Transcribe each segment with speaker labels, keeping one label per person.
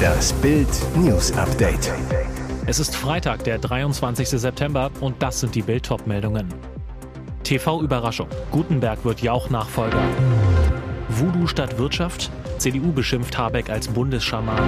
Speaker 1: Das Bild News Update.
Speaker 2: Es ist Freitag, der 23. September und das sind die Bild meldungen TV-Überraschung. Gutenberg wird Jauch-Nachfolger. Voodoo statt Wirtschaft. CDU beschimpft Habeck als Bundesschaman.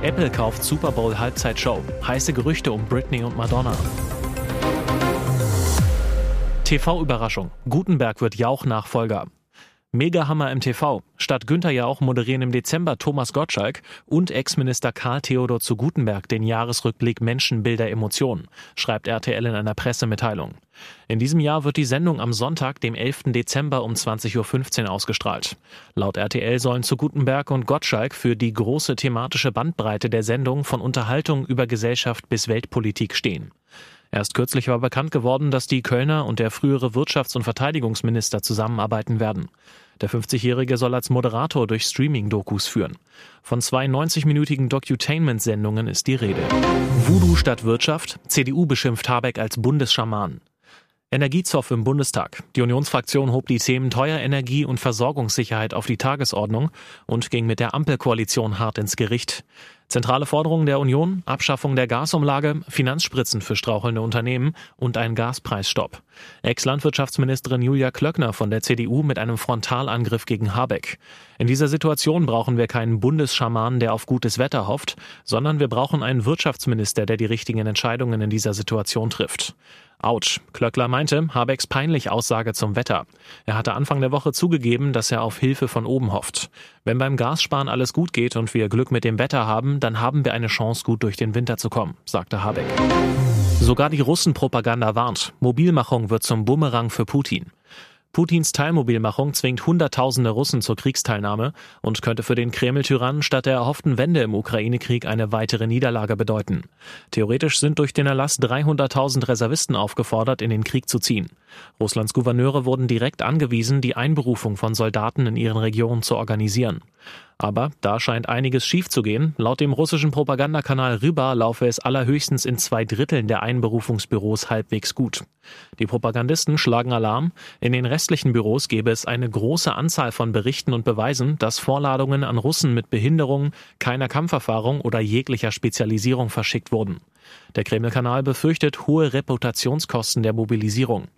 Speaker 2: Apple kauft Super Bowl Halbzeitshow. Heiße Gerüchte um Britney und Madonna. TV-Überraschung. Gutenberg wird Jauch-Nachfolger. Megahammer im TV. Statt Günther Jauch moderieren im Dezember Thomas Gottschalk und Ex-Minister Karl Theodor zu Gutenberg den Jahresrückblick Menschen, Bilder, Emotionen, schreibt RTL in einer Pressemitteilung. In diesem Jahr wird die Sendung am Sonntag, dem 11. Dezember um 20.15 Uhr ausgestrahlt. Laut RTL sollen zu Gutenberg und Gottschalk für die große thematische Bandbreite der Sendung von Unterhaltung über Gesellschaft bis Weltpolitik stehen. Erst kürzlich war bekannt geworden, dass die Kölner und der frühere Wirtschafts- und Verteidigungsminister zusammenarbeiten werden. Der 50-Jährige soll als Moderator durch Streaming-Dokus führen. Von zwei 90-minütigen Docutainment-Sendungen ist die Rede. Voodoo statt Wirtschaft. CDU beschimpft Habeck als Bundesschaman. Energiezoff im Bundestag. Die Unionsfraktion hob die Themen Teuer Energie und Versorgungssicherheit auf die Tagesordnung und ging mit der Ampelkoalition hart ins Gericht. Zentrale Forderungen der Union, Abschaffung der Gasumlage, Finanzspritzen für strauchelnde Unternehmen und ein Gaspreisstopp. Ex-Landwirtschaftsministerin Julia Klöckner von der CDU mit einem Frontalangriff gegen Habeck. In dieser Situation brauchen wir keinen Bundesschaman, der auf gutes Wetter hofft, sondern wir brauchen einen Wirtschaftsminister, der die richtigen Entscheidungen in dieser Situation trifft. Autsch. Klöckler meinte, Habecks peinlich Aussage zum Wetter. Er hatte Anfang der Woche zugegeben, dass er auf Hilfe von oben hofft. Wenn beim Gassparen alles gut geht und wir Glück mit dem Wetter haben, dann haben wir eine Chance, gut durch den Winter zu kommen, sagte Habeck. Sogar die Russenpropaganda warnt. Mobilmachung wird zum Bumerang für Putin. Putins Teilmobilmachung zwingt Hunderttausende Russen zur Kriegsteilnahme und könnte für den Kreml-Tyrannen statt der erhofften Wende im Ukraine-Krieg eine weitere Niederlage bedeuten. Theoretisch sind durch den Erlass 300.000 Reservisten aufgefordert, in den Krieg zu ziehen. Russlands Gouverneure wurden direkt angewiesen, die Einberufung von Soldaten in ihren Regionen zu organisieren. Aber da scheint einiges schief zu gehen. Laut dem russischen Propagandakanal Ryba laufe es allerhöchstens in zwei Dritteln der Einberufungsbüros halbwegs gut. Die Propagandisten schlagen Alarm. In den restlichen Büros gäbe es eine große Anzahl von Berichten und Beweisen, dass Vorladungen an Russen mit Behinderung, keiner Kampferfahrung oder jeglicher Spezialisierung verschickt wurden. Der Kreml-Kanal befürchtet hohe Reputationskosten der Mobilisierung.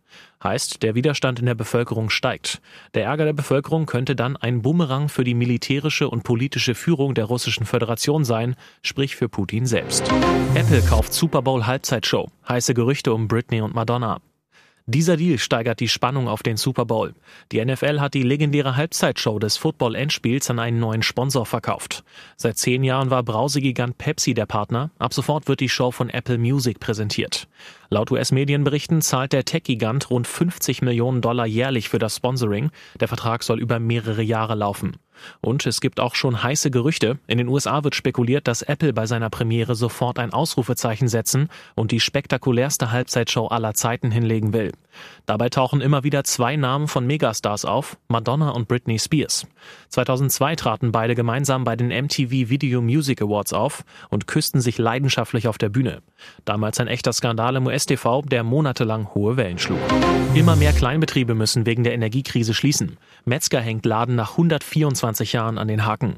Speaker 2: Heißt, der Widerstand in der Bevölkerung steigt. Der Ärger der Bevölkerung könnte dann ein Bumerang für die militärische und politische Führung der Russischen Föderation sein, sprich für Putin selbst. Apple kauft Super Bowl Halbzeitshow. Heiße Gerüchte um Britney und Madonna. Dieser Deal steigert die Spannung auf den Super Bowl. Die NFL hat die legendäre Halbzeitshow des Football-Endspiels an einen neuen Sponsor verkauft. Seit zehn Jahren war Brausegigant Pepsi der Partner. Ab sofort wird die Show von Apple Music präsentiert. Laut US-Medienberichten zahlt der Tech-Gigant rund 50 Millionen Dollar jährlich für das Sponsoring. Der Vertrag soll über mehrere Jahre laufen. Und es gibt auch schon heiße Gerüchte. In den USA wird spekuliert, dass Apple bei seiner Premiere sofort ein Ausrufezeichen setzen und die spektakulärste Halbzeitshow aller Zeiten hinlegen will. Dabei tauchen immer wieder zwei Namen von Megastars auf, Madonna und Britney Spears. 2002 traten beide gemeinsam bei den MTV Video Music Awards auf und küssten sich leidenschaftlich auf der Bühne. Damals ein echter Skandal im US-TV, der monatelang hohe Wellen schlug. Immer mehr Kleinbetriebe müssen wegen der Energiekrise schließen. Metzger hängt Laden nach 124 Jahren an den Haken.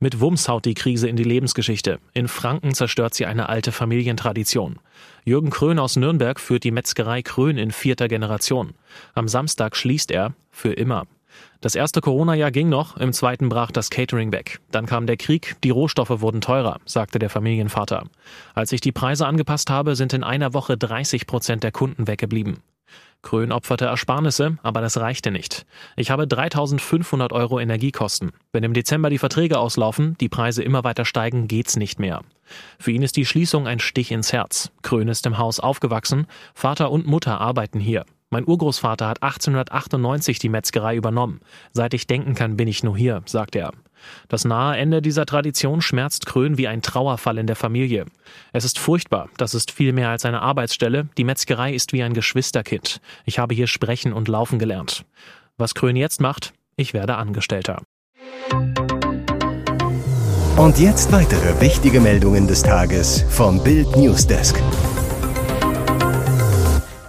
Speaker 2: Mit Wumms haut die Krise in die Lebensgeschichte. In Franken zerstört sie eine alte Familientradition. Jürgen Krön aus Nürnberg führt die Metzgerei Krön in vierter Generation. Am Samstag schließt er für immer. Das erste Corona-Jahr ging noch, im zweiten brach das Catering weg. Dann kam der Krieg, die Rohstoffe wurden teurer, sagte der Familienvater. Als ich die Preise angepasst habe, sind in einer Woche 30 Prozent der Kunden weggeblieben. Krön opferte Ersparnisse, aber das reichte nicht. Ich habe 3500 Euro Energiekosten. Wenn im Dezember die Verträge auslaufen, die Preise immer weiter steigen, geht's nicht mehr. Für ihn ist die Schließung ein Stich ins Herz. Krön ist im Haus aufgewachsen, Vater und Mutter arbeiten hier. Mein Urgroßvater hat 1898 die Metzgerei übernommen. Seit ich denken kann, bin ich nur hier, sagt er. Das nahe Ende dieser Tradition schmerzt Krön wie ein Trauerfall in der Familie. Es ist furchtbar, das ist viel mehr als eine Arbeitsstelle, die Metzgerei ist wie ein Geschwisterkind. Ich habe hier sprechen und laufen gelernt. Was Krön jetzt macht, ich werde Angestellter.
Speaker 1: Und jetzt weitere wichtige Meldungen des Tages vom Bild Newsdesk.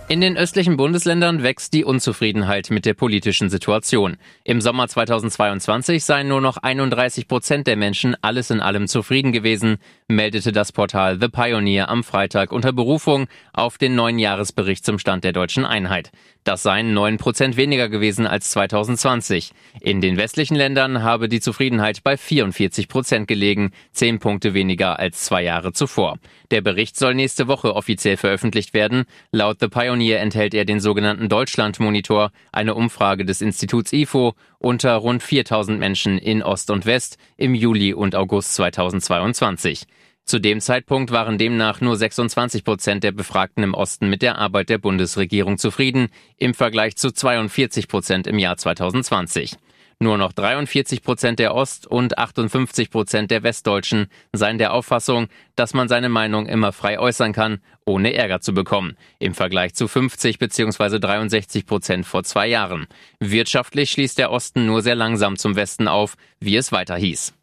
Speaker 3: In den östlichen Bundesländern wächst die Unzufriedenheit mit der politischen Situation. Im Sommer 2022 seien nur noch 31 Prozent der Menschen alles in allem zufrieden gewesen, meldete das Portal The Pioneer am Freitag unter Berufung auf den neuen Jahresbericht zum Stand der deutschen Einheit. Das seien 9 Prozent weniger gewesen als 2020. In den westlichen Ländern habe die Zufriedenheit bei 44 Prozent gelegen, 10 Punkte weniger als zwei Jahre zuvor. Der Bericht soll nächste Woche offiziell veröffentlicht werden. Laut The Pioneer enthält er den sogenannten Deutschland-Monitor, eine Umfrage des Instituts IFO unter rund 4000 Menschen in Ost und West im Juli und August 2022. Zu dem Zeitpunkt waren demnach nur 26 Prozent der Befragten im Osten mit der Arbeit der Bundesregierung zufrieden, im Vergleich zu 42 Prozent im Jahr 2020. Nur noch 43 Prozent der Ost- und 58 Prozent der Westdeutschen seien der Auffassung, dass man seine Meinung immer frei äußern kann, ohne Ärger zu bekommen. Im Vergleich zu 50 bzw. 63 Prozent vor zwei Jahren. Wirtschaftlich schließt der Osten nur sehr langsam zum Westen auf, wie es weiter hieß.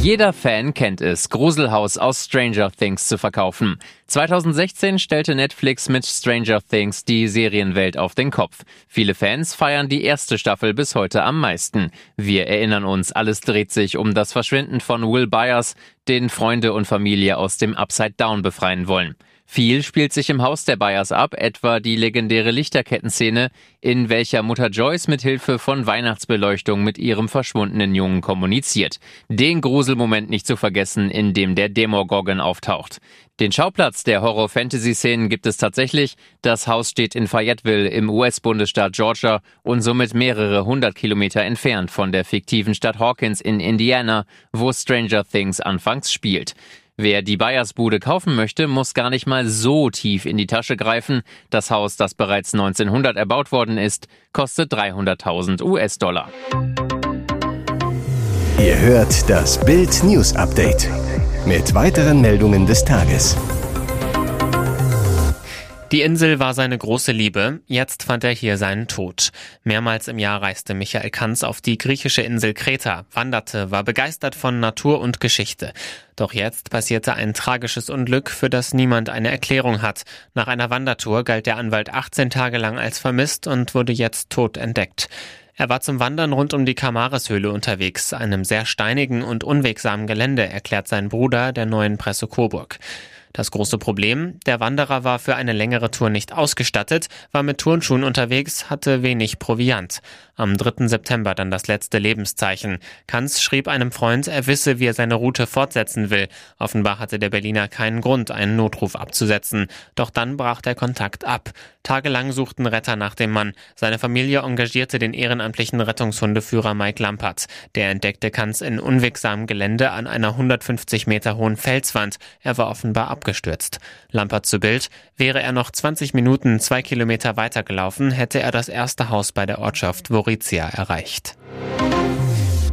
Speaker 3: Jeder Fan kennt es, Gruselhaus aus Stranger Things zu verkaufen. 2016 stellte Netflix mit Stranger Things die Serienwelt auf den Kopf. Viele Fans feiern die erste Staffel bis heute am meisten. Wir erinnern uns, alles dreht sich um das Verschwinden von Will Byers, den Freunde und Familie aus dem Upside Down befreien wollen. Viel spielt sich im Haus der Bayers ab, etwa die legendäre Lichterkettenszene, in welcher Mutter Joyce mit Hilfe von Weihnachtsbeleuchtung mit ihrem verschwundenen Jungen kommuniziert. Den Gruselmoment nicht zu vergessen, in dem der Demogorgon auftaucht. Den Schauplatz der Horror-Fantasy-Szenen gibt es tatsächlich. Das Haus steht in Fayetteville im US-Bundesstaat Georgia und somit mehrere hundert Kilometer entfernt von der fiktiven Stadt Hawkins in Indiana, wo Stranger Things anfangs spielt. Wer die Bayersbude kaufen möchte, muss gar nicht mal so tief in die Tasche greifen. Das Haus, das bereits 1900 erbaut worden ist, kostet 300.000 US-Dollar.
Speaker 1: Ihr hört das Bild News Update mit weiteren Meldungen des Tages.
Speaker 4: Die Insel war seine große Liebe, jetzt fand er hier seinen Tod. Mehrmals im Jahr reiste Michael Kanz auf die griechische Insel Kreta, wanderte, war begeistert von Natur und Geschichte. Doch jetzt passierte ein tragisches Unglück, für das niemand eine Erklärung hat. Nach einer Wandertour galt der Anwalt 18 Tage lang als vermisst und wurde jetzt tot entdeckt. Er war zum Wandern rund um die Kamares-Höhle unterwegs, einem sehr steinigen und unwegsamen Gelände, erklärt sein Bruder der neuen Presse Coburg. Das große Problem, der Wanderer war für eine längere Tour nicht ausgestattet, war mit Turnschuhen unterwegs, hatte wenig Proviant. Am 3. September dann das letzte Lebenszeichen. Kanz schrieb einem Freund, er wisse, wie er seine Route fortsetzen will. Offenbar hatte der Berliner keinen Grund, einen Notruf abzusetzen. Doch dann brach der Kontakt ab. Tagelang suchten Retter nach dem Mann. Seine Familie engagierte den ehrenamtlichen Rettungshundeführer Mike Lampert. Der entdeckte Kanz in unwegsamem Gelände an einer 150 Meter hohen Felswand. Er war offenbar abgestürzt. Lampert zu Bild. Wäre er noch 20 Minuten zwei Kilometer weitergelaufen, hätte er das erste Haus bei der Ortschaft Gorizia erreicht.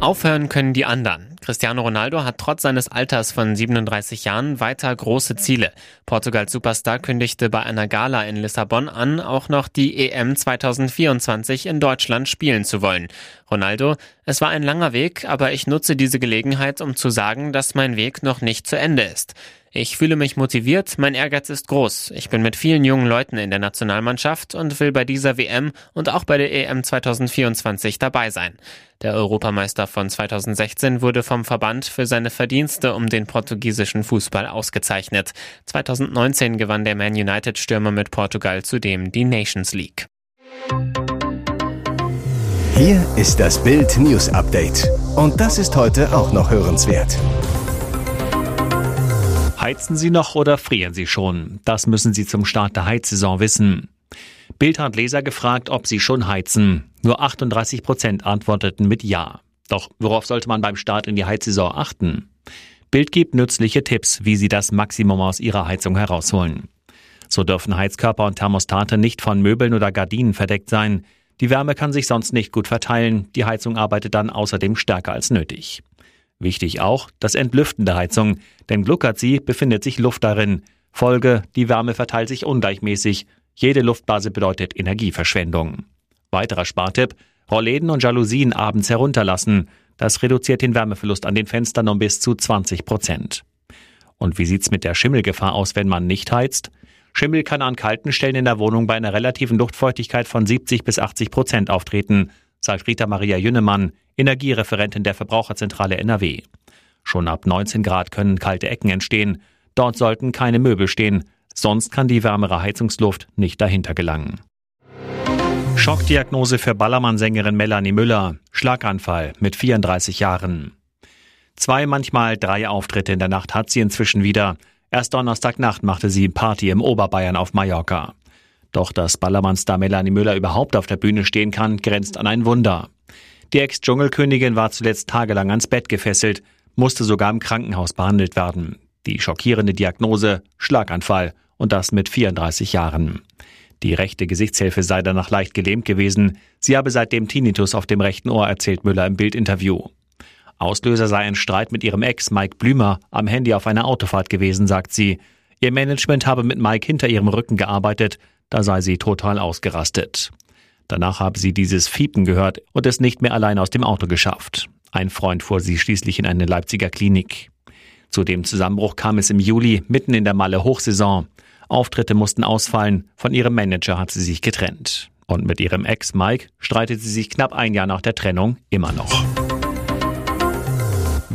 Speaker 4: Aufhören können die anderen. Cristiano Ronaldo hat trotz seines Alters von 37 Jahren weiter große Ziele. Portugals Superstar kündigte bei einer Gala in Lissabon an, auch noch die EM 2024 in Deutschland spielen zu wollen. Ronaldo, es war ein langer Weg, aber ich nutze diese Gelegenheit, um zu sagen, dass mein Weg noch nicht zu Ende ist. Ich fühle mich motiviert, mein Ehrgeiz ist groß. Ich bin mit vielen jungen Leuten in der Nationalmannschaft und will bei dieser WM und auch bei der EM 2024 dabei sein. Der Europameister von 2016 wurde vom Verband für seine Verdienste um den portugiesischen Fußball ausgezeichnet. 2019 gewann der Man United Stürmer mit Portugal zudem die Nations League.
Speaker 1: Hier ist das Bild News Update. Und das ist heute auch noch hörenswert.
Speaker 2: Heizen Sie noch oder frieren Sie schon? Das müssen Sie zum Start der Heizsaison wissen. Bild hat Leser gefragt, ob sie schon heizen. Nur 38 Prozent antworteten mit Ja. Doch worauf sollte man beim Start in die Heizsaison achten? Bild gibt nützliche Tipps, wie Sie das Maximum aus Ihrer Heizung herausholen. So dürfen Heizkörper und Thermostate nicht von Möbeln oder Gardinen verdeckt sein. Die Wärme kann sich sonst nicht gut verteilen. Die Heizung arbeitet dann außerdem stärker als nötig. Wichtig auch das Entlüften der Heizung, denn gluckert sie, befindet sich Luft darin. Folge, die Wärme verteilt sich ungleichmäßig. Jede Luftblase bedeutet Energieverschwendung. Weiterer Spartipp, Rollläden und Jalousien abends herunterlassen. Das reduziert den Wärmeverlust an den Fenstern um bis zu 20 Prozent. Und wie sieht's mit der Schimmelgefahr aus, wenn man nicht heizt?
Speaker 5: Schimmel kann an kalten Stellen in der Wohnung bei einer relativen Luftfeuchtigkeit von 70 bis 80 Prozent auftreten, sagt Rita Maria Jünnemann, Energiereferentin der Verbraucherzentrale NRW. Schon ab 19 Grad können kalte Ecken entstehen. Dort sollten keine Möbel stehen, sonst kann die wärmere Heizungsluft nicht dahinter gelangen. Schockdiagnose für Ballermann-Sängerin Melanie Müller. Schlaganfall mit 34 Jahren. Zwei, manchmal drei Auftritte in der Nacht hat sie inzwischen wieder. Erst Donnerstagnacht machte sie Party im Oberbayern auf Mallorca. Doch dass Ballermann-Star Melanie Müller überhaupt auf der Bühne stehen kann, grenzt an ein Wunder. Die Ex-Dschungelkönigin war zuletzt tagelang ans Bett gefesselt, musste sogar im Krankenhaus behandelt werden. Die schockierende Diagnose Schlaganfall und das mit 34 Jahren. Die rechte Gesichtshälfte sei danach leicht gelähmt gewesen. Sie habe seitdem Tinnitus auf dem rechten Ohr, erzählt Müller im Bildinterview. Auslöser sei ein Streit mit ihrem Ex Mike Blümer am Handy auf einer Autofahrt gewesen, sagt sie. Ihr Management habe mit Mike hinter ihrem Rücken gearbeitet, da sei sie total ausgerastet. Danach habe sie dieses Fiepen gehört und es nicht mehr allein aus dem Auto geschafft. Ein Freund fuhr sie schließlich in eine Leipziger Klinik. Zu dem Zusammenbruch kam es im Juli, mitten in der Malle Hochsaison. Auftritte mussten ausfallen, von ihrem Manager hat sie sich getrennt. Und mit ihrem Ex Mike streitet sie sich knapp ein Jahr nach der Trennung immer noch.